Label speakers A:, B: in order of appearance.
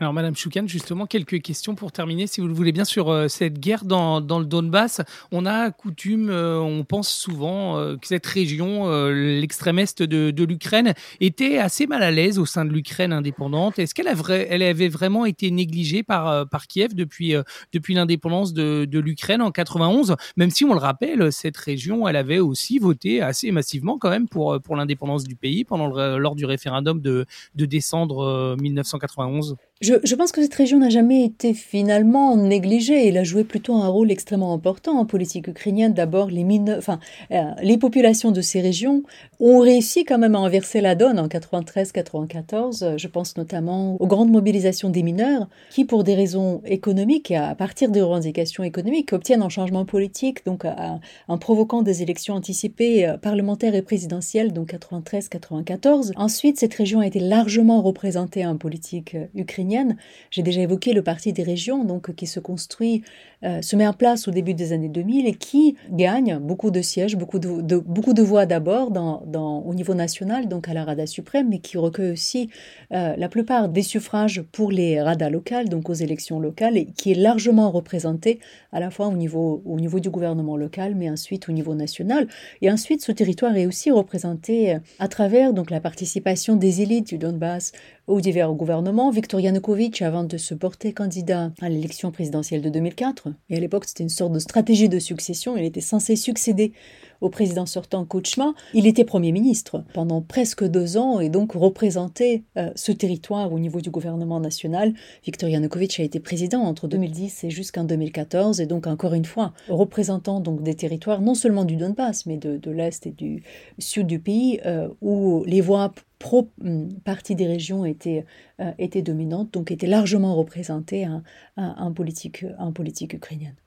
A: Alors, Madame Choukan, justement, quelques questions pour terminer, si vous le voulez bien, sur euh, cette guerre dans, dans, le Donbass. On a coutume, euh, on pense souvent euh, que cette région, l'extrême est de, de l'Ukraine, était assez mal à l'aise au sein de l'Ukraine indépendante. Est-ce qu'elle elle avait vraiment été négligée par, par Kiev depuis, depuis l'indépendance de, de l'Ukraine en 91 Même si, on le rappelle, cette région, elle avait aussi voté assez massivement quand même pour, pour l'indépendance du pays pendant le, lors du référendum de, de décembre 1991.
B: Je, pense que cette région n'a jamais été finalement négligée. Elle a joué plutôt un rôle extrêmement important en politique ukrainienne. D'abord, les, enfin, euh, les populations de ces régions ont réussi quand même à inverser la donne en 93-94. Je pense notamment aux grandes mobilisations des mineurs qui, pour des raisons économiques et à partir de revendications économiques, obtiennent un changement politique, donc en provoquant des élections anticipées euh, parlementaires et présidentielles, donc 93-94. Ensuite, cette région a été largement représentée en politique euh, ukrainienne j'ai déjà évoqué le Parti des régions, donc qui se construit, euh, se met en place au début des années 2000 et qui gagne beaucoup de sièges, beaucoup de, beaucoup de voix d'abord dans, au niveau national, donc à la Rada suprême, mais qui recueille aussi euh, la plupart des suffrages pour les Radas locales, donc aux élections locales, et qui est largement représenté à la fois au niveau, au niveau du gouvernement local, mais ensuite au niveau national. Et ensuite, ce territoire est aussi représenté euh, à travers donc la participation des élites du Donbass aux divers gouvernements. Viktor Yanukovych, avant de se porter candidat à l'élection présidentielle de 2004, et à l'époque c'était une sorte de stratégie de succession, il était censé succéder au président sortant Kouchma, il était Premier ministre pendant presque deux ans et donc représentait euh, ce territoire au niveau du gouvernement national. Viktor Yanukovych a été président entre 2010 et jusqu'en 2014 et donc encore une fois représentant donc des territoires non seulement du Donbass mais de, l'est et du sud du pays euh, où les voix pro hum, partie des régions étaient, euh, étaient dominantes, donc étaient largement représentées en, politique, en politique ukrainienne.